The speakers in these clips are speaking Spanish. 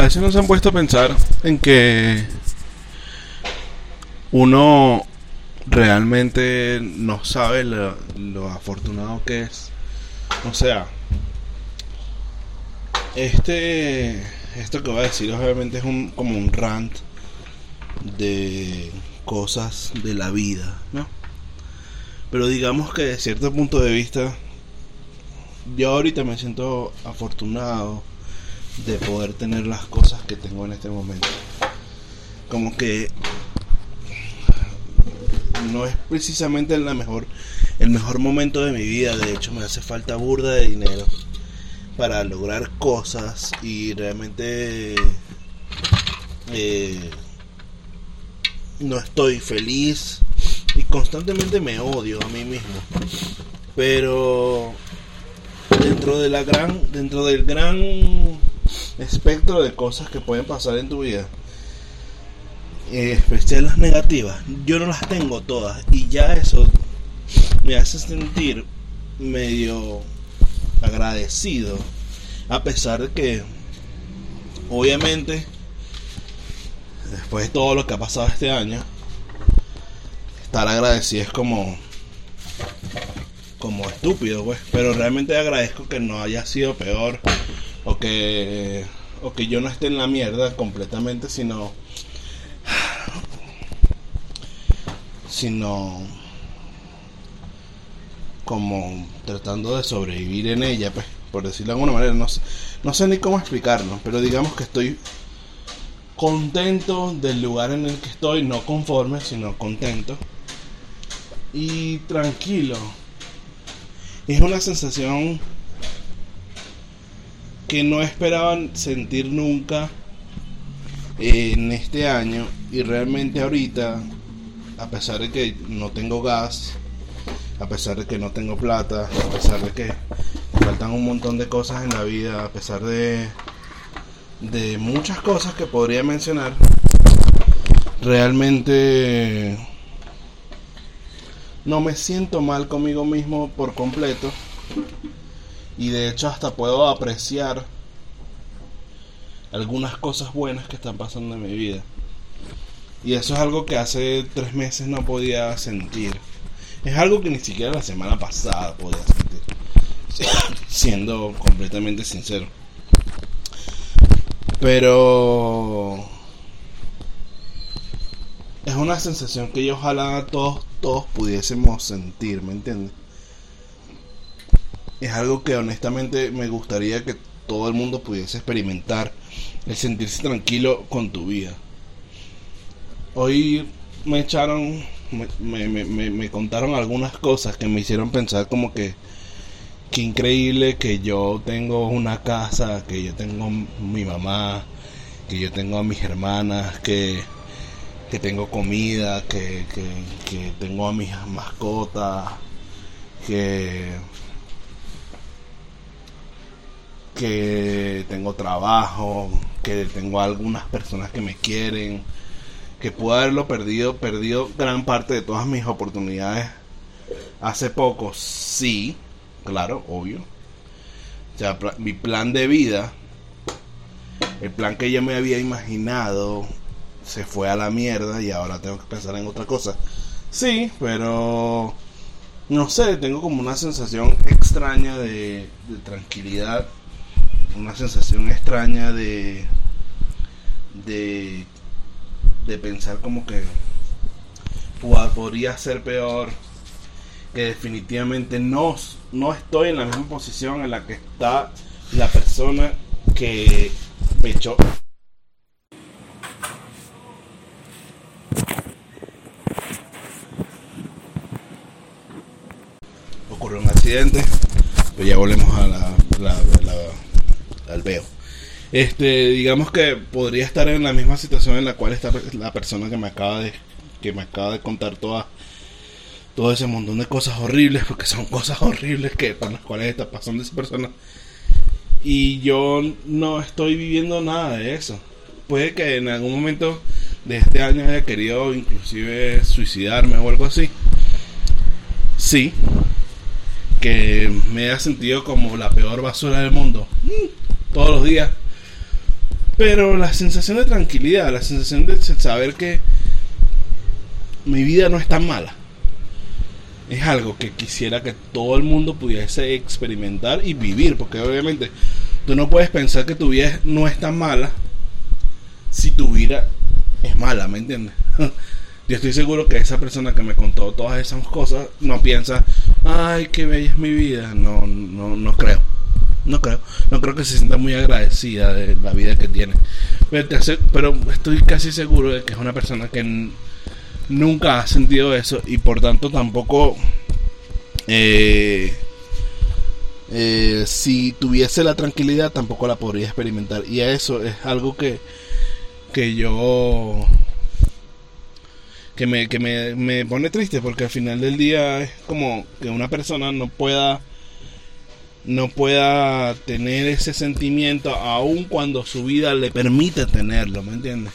A veces nos han puesto a pensar en que uno realmente no sabe lo, lo afortunado que es. O sea, este, esto que voy a decir obviamente es un, como un rant de cosas de la vida, ¿no? Pero digamos que de cierto punto de vista, yo ahorita me siento afortunado de poder tener las cosas que tengo en este momento. Como que no es precisamente mejor, el mejor momento de mi vida. De hecho, me hace falta burda de dinero para lograr cosas y realmente eh, no estoy feliz y constantemente me odio a mí mismo. Pero dentro de la gran, dentro del gran espectro de cosas que pueden pasar en tu vida, eh, especial las negativas, yo no las tengo todas y ya eso me hace sentir medio agradecido a pesar de que obviamente después de todo lo que ha pasado este año estar agradecido es como como estúpido pues pero realmente agradezco que no haya sido peor o que o que yo no esté en la mierda completamente sino sino como tratando de sobrevivir en ella, pues, por decirlo de alguna manera, no, no sé ni cómo explicarlo, pero digamos que estoy contento del lugar en el que estoy, no conforme, sino contento y tranquilo. Es una sensación que no esperaban sentir nunca en este año y realmente ahorita, a pesar de que no tengo gas, a pesar de que no tengo plata, a pesar de que faltan un montón de cosas en la vida, a pesar de, de muchas cosas que podría mencionar, realmente no me siento mal conmigo mismo por completo y de hecho hasta puedo apreciar algunas cosas buenas que están pasando en mi vida. Y eso es algo que hace tres meses no podía sentir. Es algo que ni siquiera la semana pasada podía sentir. Siendo completamente sincero. Pero es una sensación que yo ojalá todos, todos pudiésemos sentir, ¿me entiendes? Es algo que honestamente me gustaría que todo el mundo pudiese experimentar, el sentirse tranquilo con tu vida. Hoy me echaron me, me, me, contaron algunas cosas que me hicieron pensar como que qué increíble que yo tengo una casa, que yo tengo mi mamá, que yo tengo a mis hermanas, que, que tengo comida, que, que, que tengo a mis mascotas, que, que tengo trabajo, que tengo algunas personas que me quieren que pude haberlo perdido, perdido gran parte de todas mis oportunidades hace poco, sí, claro, obvio. O sea, mi plan de vida, el plan que yo me había imaginado, se fue a la mierda y ahora tengo que pensar en otra cosa. Sí, pero no sé, tengo como una sensación extraña de tranquilidad, una sensación extraña de de de pensar como que podría ser peor, que definitivamente no, no estoy en la misma posición en la que está la persona que pechó. Ocurrió un accidente, pero ya volvemos a la, al veo. Este digamos que podría estar en la misma situación en la cual está la persona que me acaba de que me acaba de contar toda todo ese montón de cosas horribles porque son cosas horribles que por las cuales está pasando esa persona. Y yo no estoy viviendo nada de eso. Puede que en algún momento de este año haya querido inclusive suicidarme o algo así. Sí. Que me haya sentido como la peor basura del mundo todos los días Pero la sensación de tranquilidad, la sensación de saber que mi vida no es tan mala, es algo que quisiera que todo el mundo pudiese experimentar y vivir, porque obviamente tú no puedes pensar que tu vida no es tan mala si tu vida es mala, ¿me entiendes? Yo estoy seguro que esa persona que me contó todas esas cosas no piensa, ay, qué bella es mi vida. No, no, no creo. No creo. No creo que se sienta muy agradecida de la vida que tiene. Pero, estoy casi seguro de que es una persona que nunca ha sentido eso y por tanto tampoco... Eh, eh, si tuviese la tranquilidad tampoco la podría experimentar y eso es algo que que yo que me, que me, me pone triste porque al final del día es como que una persona no pueda no pueda tener ese sentimiento aun cuando su vida le permite tenerlo, ¿me entiendes?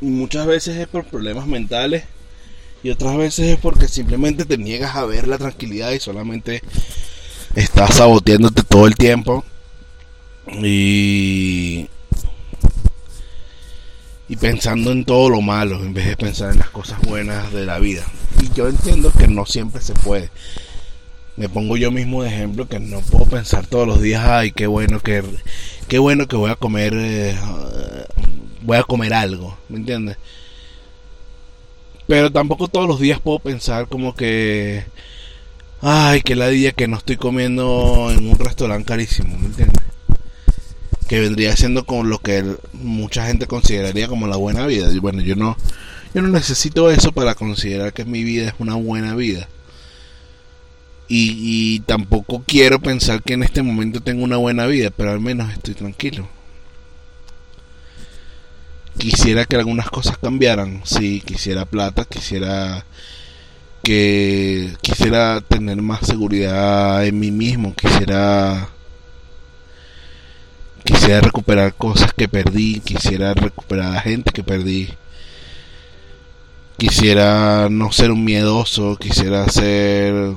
Y muchas veces es por problemas mentales y otras veces es porque simplemente te niegas a ver la tranquilidad y solamente estás saboteándote todo el tiempo y y pensando en todo lo malo en vez de pensar en las cosas buenas de la vida. Y yo entiendo que no siempre se puede. Me pongo yo mismo de ejemplo que no puedo pensar todos los días, ay, qué bueno que qué bueno que voy a comer eh, voy a comer algo, ¿me entiendes? Pero tampoco todos los días puedo pensar como que ay, que la día que no estoy comiendo en un restaurante carísimo, ¿me entiendes? que vendría siendo con lo que mucha gente consideraría como la buena vida. Y bueno, yo no, yo no necesito eso para considerar que mi vida es una buena vida. Y, y tampoco quiero pensar que en este momento tengo una buena vida, pero al menos estoy tranquilo. Quisiera que algunas cosas cambiaran, sí, quisiera plata, quisiera que quisiera tener más seguridad en mí mismo, quisiera quisiera recuperar cosas que perdí, quisiera recuperar a gente que perdí. Quisiera no ser un miedoso, quisiera ser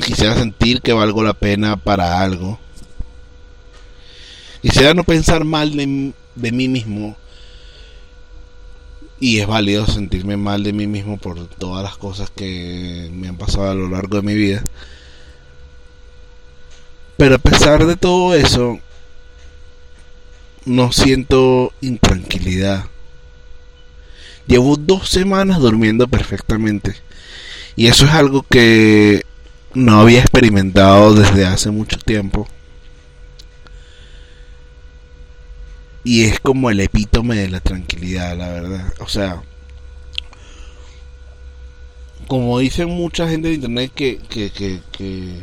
quisiera sentir que valgo la pena para algo. Quisiera no pensar mal de, de mí mismo. Y es válido sentirme mal de mí mismo por todas las cosas que me han pasado a lo largo de mi vida. Pero a pesar de todo eso, no siento intranquilidad. Llevo dos semanas durmiendo perfectamente. Y eso es algo que no había experimentado desde hace mucho tiempo. Y es como el epítome de la tranquilidad, la verdad. O sea, como dicen mucha gente de internet que, que, que, que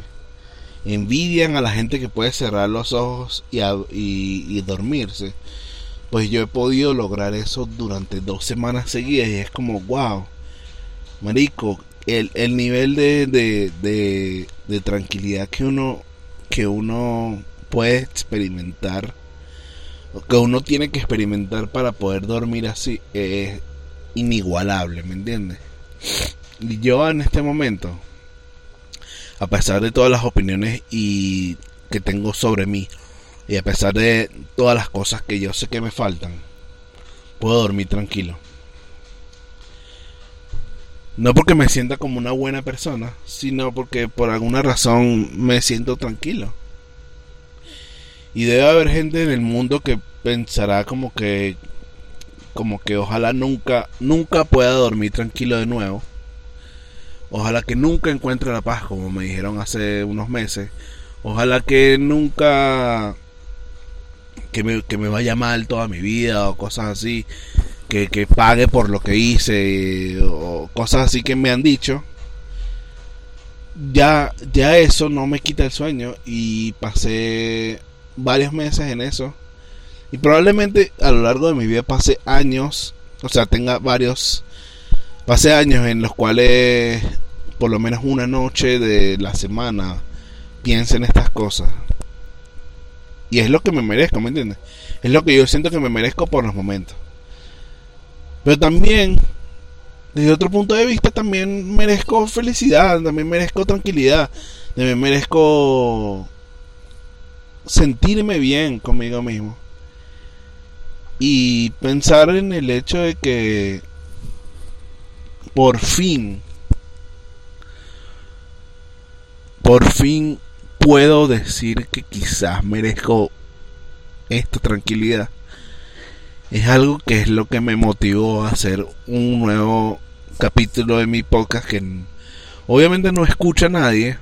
envidian a la gente que puede cerrar los ojos y, y, dormirse. Pues yo he podido lograr eso durante dos semanas seguidas y es como, wow, marico, el, el nivel de, de, de, tranquilidad que uno, que uno puede experimentar, que uno tiene que experimentar para poder dormir así, es inigualable, ¿me entiendes? Y yo en este momento, a pesar de todas las opiniones y que tengo sobre mí y a pesar de todas las cosas que yo sé que me faltan, puedo dormir tranquilo. No porque me sienta como una buena persona, sino porque por alguna razón me siento tranquilo. Y debe haber gente en el mundo que pensará como que como que ojalá nunca nunca pueda dormir tranquilo de nuevo Ojalá que nunca encuentre la paz, como me dijeron hace unos meses. Ojalá que nunca que me, que me vaya mal toda mi vida o cosas así. Que, pague por lo que hice o cosas así que me han dicho. Ya, ya eso no me quita el sueño y pasé varios meses en eso. Y probablemente a lo largo de mi vida pase años, o sea, tenga varios, pase años en los cuales por lo menos una noche de la semana piense en estas cosas. Y es lo que me merezco, ¿me entiendes? Es lo que yo siento que me merezco por los momentos. Pero también, desde otro punto de vista, también merezco felicidad, también merezco tranquilidad, también merezco sentirme bien conmigo mismo. Y pensar en el hecho de que por fin, por fin puedo decir que quizás merezco esta tranquilidad. Es algo que es lo que me motivó a hacer un nuevo capítulo de mi podcast que obviamente no escucha a nadie,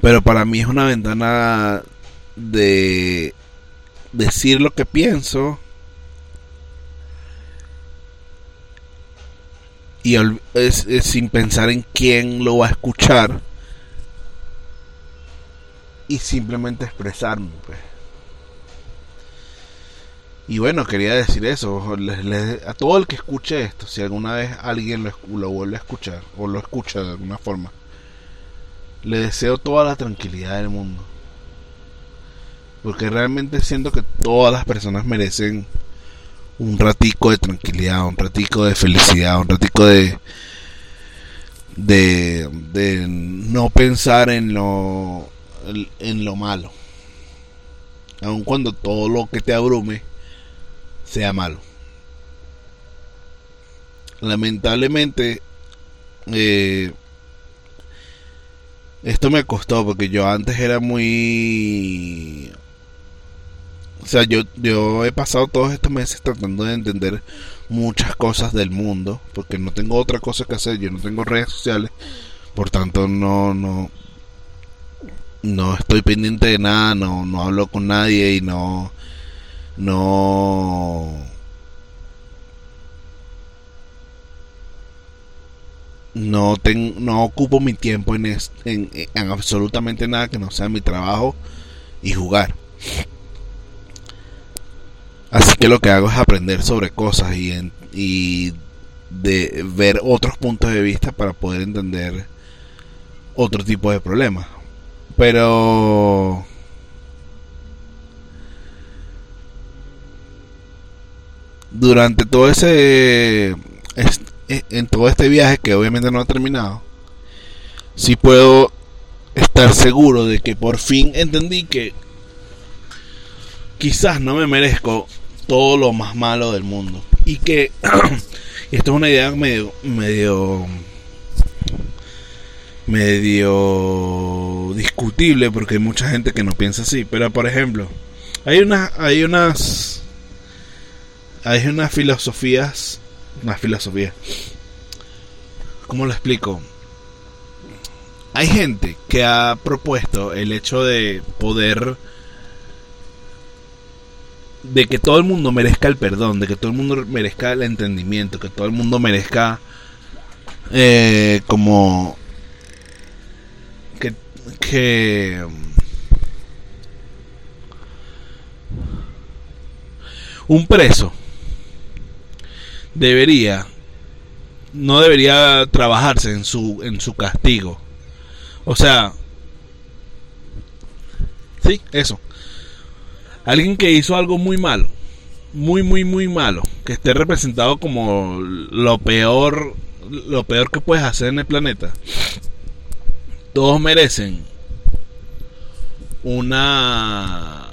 pero para mí es una ventana de decir lo que pienso y es, sin pensar en quién lo va a escuchar y simplemente expresarme pues. Y bueno quería decir eso a todo el que escuche esto si alguna vez alguien lo, lo vuelve a escuchar o lo escucha de alguna forma le deseo toda la tranquilidad del mundo. Porque realmente siento que todas las personas merecen un ratico de tranquilidad, un ratico de felicidad, un ratico de de, de no pensar en lo en lo malo. Aun cuando todo lo que te abrume sea malo. Lamentablemente eh, esto me costó porque yo antes era muy... O sea, yo, yo he pasado todos estos meses tratando de entender muchas cosas del mundo, porque no tengo otra cosa que hacer, yo no tengo redes sociales, por tanto no, no, no estoy pendiente de nada, no, no hablo con nadie y no, no, no no ocupo mi tiempo en, en, absolutamente nada que no sea mi trabajo y jugar. Así que lo que hago es aprender sobre cosas y, y de ver otros puntos de vista para poder entender otro tipo de problemas. Pero durante todo ese en todo este viaje que obviamente no ha terminado, si puedo estar seguro de que por fin entendí que quizás no me merezco todo lo más malo del mundo. Y que esto es una idea medio medio medio discutible porque hay mucha gente que no piensa así, pero por ejemplo, hay unas hay unas hay unas filosofías una filosofía. ¿Cómo lo explico? Hay gente que ha propuesto el hecho de poder de que todo el mundo merezca el perdón, de que todo el mundo merezca el entendimiento, que todo el mundo merezca eh, como que, que un preso debería no debería trabajarse en su en su castigo. O sea, sí, eso. Alguien que hizo algo muy malo, muy muy muy malo, que esté representado como lo peor lo peor que puedes hacer en el planeta. Todos merecen una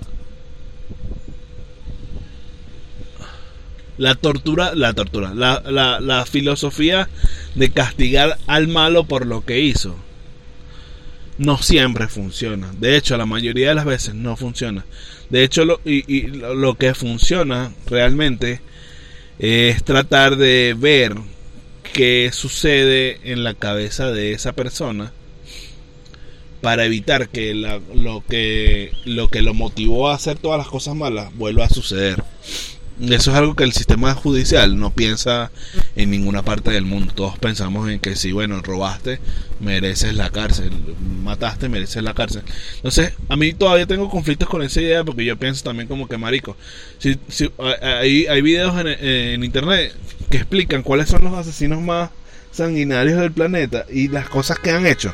La tortura, la tortura, la, la, la filosofía de castigar al malo por lo que hizo no siempre funciona. De hecho, la mayoría de las veces no funciona. De hecho, lo, y, y, lo que funciona realmente es tratar de ver qué sucede en la cabeza de esa persona para evitar que la, lo que lo que lo motivó a hacer todas las cosas malas vuelva a suceder. Eso es algo que el sistema judicial no piensa en ninguna parte del mundo. Todos pensamos en que si, bueno, robaste, mereces la cárcel. Mataste, mereces la cárcel. Entonces, a mí todavía tengo conflictos con esa idea porque yo pienso también como que, marico, si, si hay, hay videos en, en internet que explican cuáles son los asesinos más sanguinarios del planeta y las cosas que han hecho.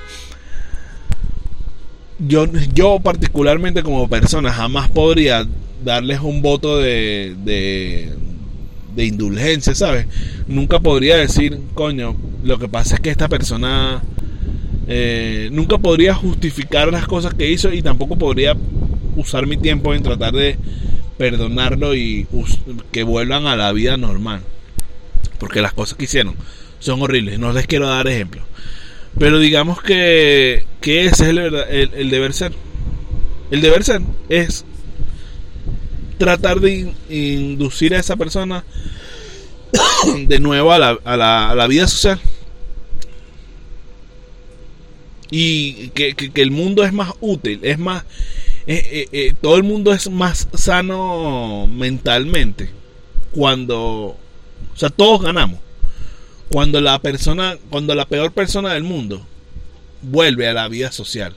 Yo, yo particularmente como persona jamás podría darles un voto de, de, indulgencia, ¿sabes? Nunca podría decir, coño, lo que pasa es que esta persona eh, nunca podría justificar las cosas que hizo y tampoco podría usar mi tiempo en tratar de perdonarlo y que vuelvan a la vida normal. Porque las cosas que hicieron son horribles. No les quiero dar ejemplos. Pero digamos que, que ese es el, el, deber ser. El deber ser es tratar de inducir a esa persona de nuevo a la, a la, a la vida social. Y que, que, el mundo es más útil, es más... Eh, eh, eh, todo el mundo es más sano mentalmente cuando... O sea, todos ganamos cuando la persona, cuando la peor persona del mundo vuelve a la vida social.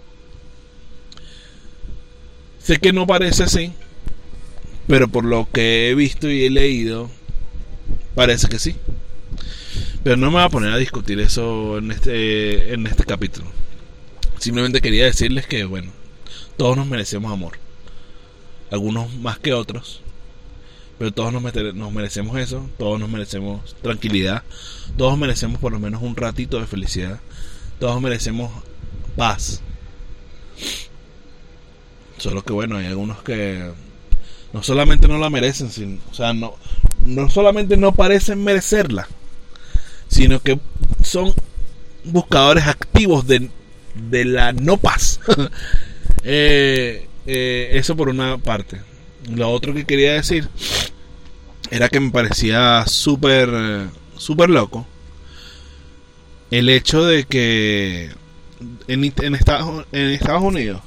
Sé que no parece así, pero por lo que he visto y he leído, parece que sí. Pero no me voy a poner a discutir eso en este, en este capítulo. Simplemente quería decirles que, bueno, todos nos merecemos amor. Algunos más que otros. Pero todos nos, nos merecemos eso, todos nos merecemos tranquilidad, todos merecemos por lo menos un ratito de felicidad, todos merecemos paz. Solo que bueno, hay algunos que no solamente no la merecen, sino, o sea, no, no solamente no parecen merecerla, sino que son buscadores activos de, de la no paz. Eh, eh, eso por una parte. Lo otro que quería decir era que me parecía súper, súper loco el hecho de que en, Estados, Estados Unidos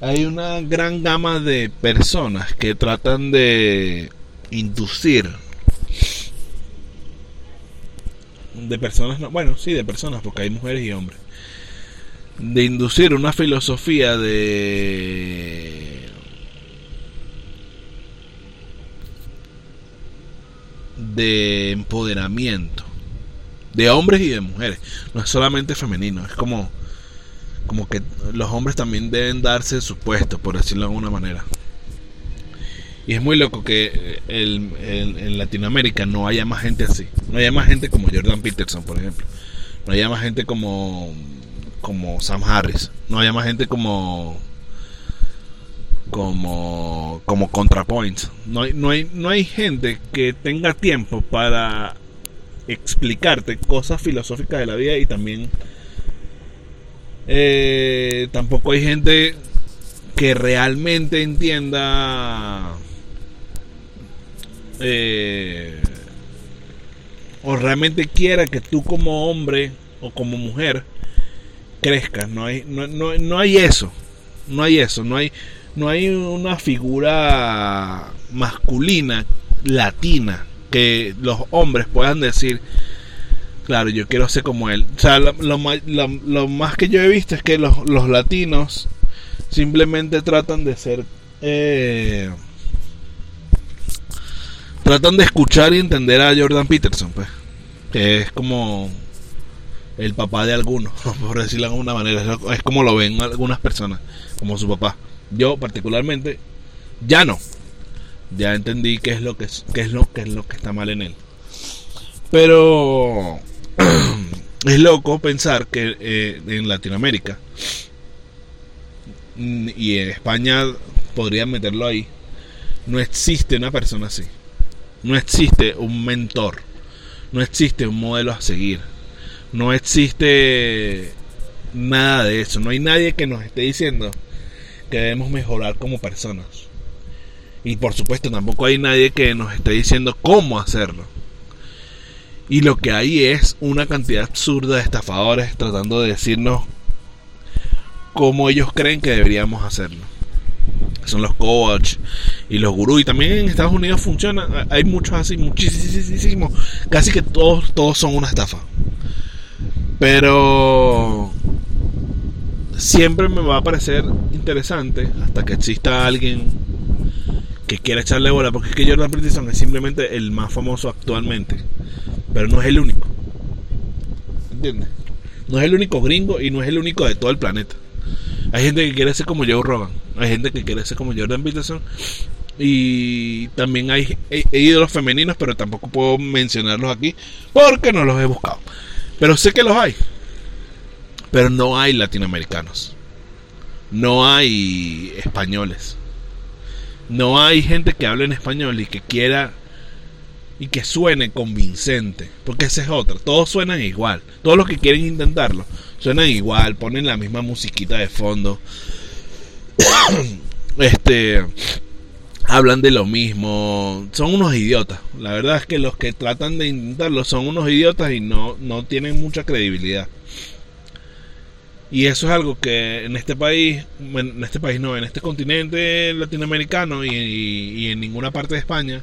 hay una gran gama de personas que tratan de inducir de personas, bueno, sí, de personas, porque hay mujeres y hombres, de inducir una filosofía de de empoderamiento de hombres y de mujeres. No es solamente femenino, es como como que los hombres también deben darse su puesto, por decirlo de alguna manera. Y es muy loco que en Latinoamérica no haya más gente así. No haya más gente como Jordan Peterson, por ejemplo. No haya más gente como, como Sam Harris. No haya más gente como como como ContraPoints. No hay, no hay, no hay gente que tenga tiempo para explicarte cosas filosóficas de la vida y también eh, tampoco hay gente que realmente entienda eh, o realmente quiera que tú como hombre o como mujer crezcas. No hay no, no, no hay eso no hay eso no hay no hay una figura masculina latina que los hombres puedan decir claro yo quiero ser como él. O sea lo, lo, más que yo he visto es que los, los latinos simplemente tratan de ser eh, tratan de escuchar y entender a Jordan Peterson pues que es como el papá de algunos por decirlo de alguna manera. Es como lo ven algunas personas como su papá. Yo particularmente ya no. Ya entendí qué es lo que es, lo que es lo que está mal en él. Pero es loco pensar que eh, en Latinoamérica mm, y en España podrían meterlo ahí. No existe una persona así. No existe un mentor. No existe un modelo a seguir. No existe nada de eso. No hay nadie que nos esté diciendo que debemos mejorar como personas. Y por supuesto tampoco hay nadie que nos esté diciendo cómo hacerlo. Y lo que hay es una cantidad absurda de estafadores tratando de decirnos cómo ellos creen que deberíamos hacerlo. Son los coach y los gurús. Y también en Estados Unidos funciona. Hay muchos así, muchísimos. Casi que todos, todos son una estafa. Pero siempre me va a parecer interesante hasta que exista alguien que quiera echarle bola, porque es que Jordan Peterson es simplemente el más famoso actualmente, pero no es el único. ¿Entiendes? No es el único gringo y no es el único de todo el planeta. Hay gente que quiere ser como Joe Rogan, hay gente que quiere ser como Jordan Peterson y también hay ídolos femeninos, pero tampoco puedo mencionarlos aquí porque no los he buscado. Pero sé que los hay. Pero no hay latinoamericanos. No hay españoles. No hay gente que hable en español y que quiera y que suene convincente. Porque esa es otra. Todos suenan igual. Todos los que quieren intentarlo suenan igual. Ponen la misma musiquita de fondo. este. Hablan de lo mismo. Son unos idiotas. La verdad es que los que tratan de intentarlo son unos idiotas y no, no tienen mucha credibilidad. Y eso es algo que en este país, en este país no, en este continente latinoamericano y en ninguna parte de España,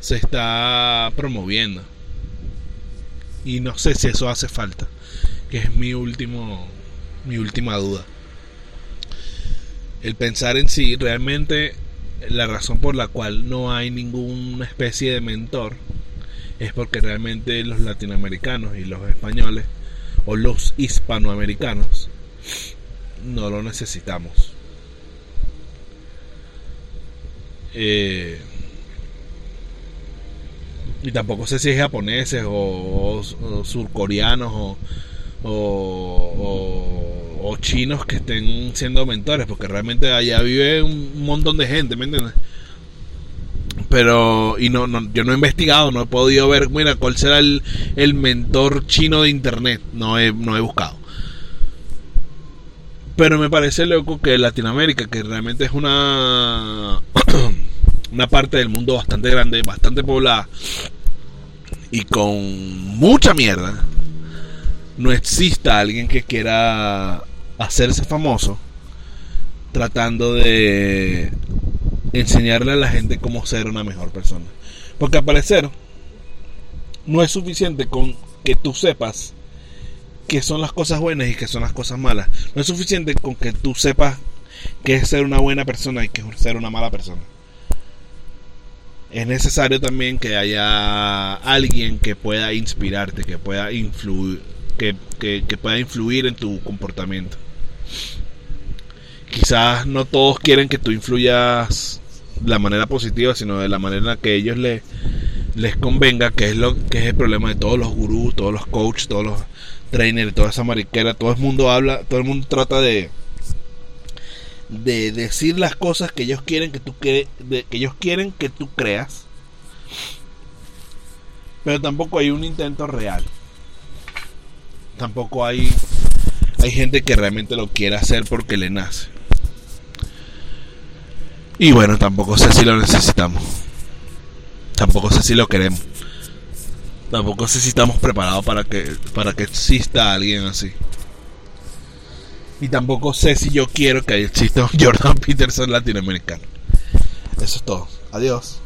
se está promoviendo. Y no sé si eso hace falta, que es mi último mi última duda. El pensar en sí, realmente la razón por la cual no hay ninguna especie de mentor es porque realmente los latinoamericanos y los españoles o los hispanoamericanos no lo necesitamos. Eh, y tampoco sé si es japoneses o, surcoreanos o, chinos que estén siendo mentores, porque realmente allá vive un montón de gente, ¿me entiendes? Pero, y no, no, yo no he investigado, no he podido ver, mira, cuál será el, el mentor chino de internet, no he, no he buscado. Pero me parece loco que Latinoamérica, que realmente es una, una parte del mundo bastante grande, bastante poblada, y con mucha mierda, no exista alguien que quiera hacerse famoso tratando de enseñarle a la gente cómo ser una mejor persona. Porque al parecer no es suficiente con que tú sepas qué son las cosas buenas y qué son las cosas malas. No es suficiente con que tú sepas qué es ser una buena persona y qué es ser una mala persona es necesario también que haya alguien que pueda inspirarte, que pueda influir, que, pueda influir en tu comportamiento. Quizás no todos quieren que tú influyas de la manera positiva, sino de la manera que ellos les, les convenga, que es lo que es el problema de todos los gurús, todos los coaches, todos los trainers, toda esa mariquera, todo el mundo habla, todo el mundo trata de de decir las cosas que ellos quieren que tú que, que ellos quieren que tú creas pero tampoco hay un intento real. Tampoco hay hay gente que realmente lo quiere hacer porque le nace. Y bueno tampoco sé si lo necesitamos tampoco sé si lo queremos tampoco sé si estamos preparados para que para que exista alguien así y tampoco sé si yo quiero que exista un Jordan Peterson latinoamericano. Eso es todo. Adiós.